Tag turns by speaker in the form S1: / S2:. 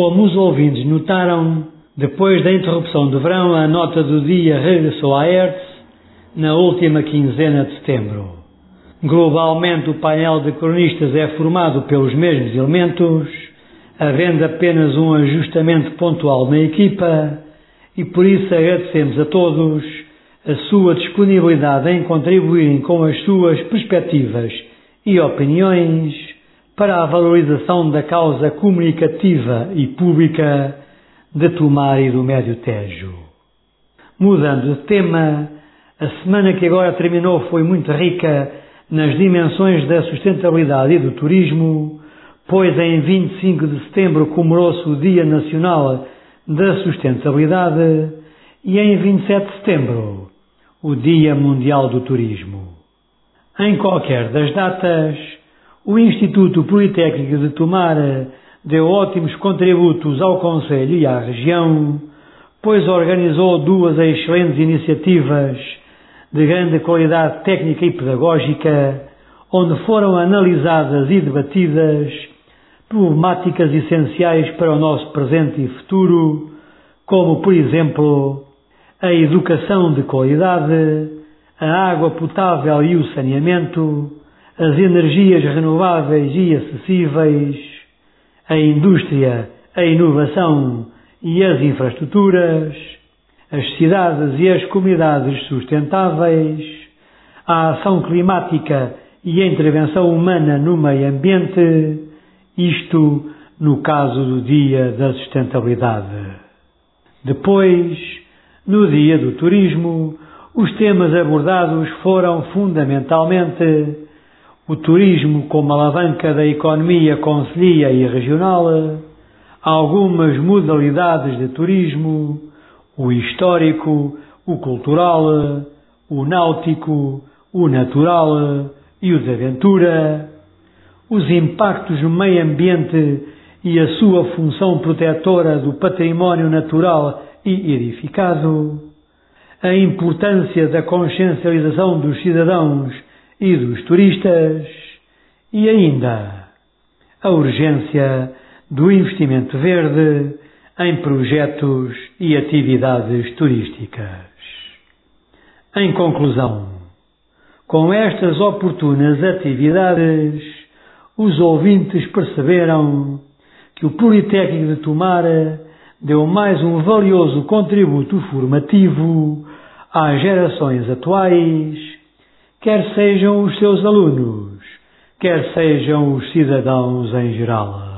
S1: Como os ouvintes notaram, depois da interrupção de verão, a nota do dia regressou à Hertz na última quinzena de setembro. Globalmente, o painel de cronistas é formado pelos mesmos elementos, havendo apenas um ajustamento pontual na equipa, e por isso agradecemos a todos a sua disponibilidade em contribuírem com as suas perspectivas e opiniões para a valorização da causa comunicativa e pública de Tomar e do Médio Tejo. Mudando de tema, a semana que agora terminou foi muito rica nas dimensões da sustentabilidade e do turismo, pois em 25 de setembro comemorou-se o Dia Nacional da Sustentabilidade e em 27 de setembro o Dia Mundial do Turismo. Em qualquer das datas, o Instituto Politécnico de Tomar deu ótimos contributos ao Conselho e à região, pois organizou duas excelentes iniciativas de grande qualidade técnica e pedagógica, onde foram analisadas e debatidas problemáticas essenciais para o nosso presente e futuro, como, por exemplo, a educação de qualidade, a água potável e o saneamento, as energias renováveis e acessíveis, a indústria, a inovação e as infraestruturas, as cidades e as comunidades sustentáveis, a ação climática e a intervenção humana no meio ambiente, isto no caso do Dia da Sustentabilidade. Depois, no Dia do Turismo, os temas abordados foram fundamentalmente o turismo como alavanca da economia concelhia e regional, algumas modalidades de turismo, o histórico, o cultural, o náutico, o natural e o de aventura, os impactos no meio ambiente e a sua função protetora do património natural e edificado, a importância da consciencialização dos cidadãos e dos turistas e ainda a urgência do investimento verde em projetos e atividades turísticas. Em conclusão, com estas oportunas atividades, os ouvintes perceberam que o Politécnico de Tomara deu mais um valioso contributo formativo às gerações atuais, quer sejam os seus alunos, quer sejam os cidadãos em geral.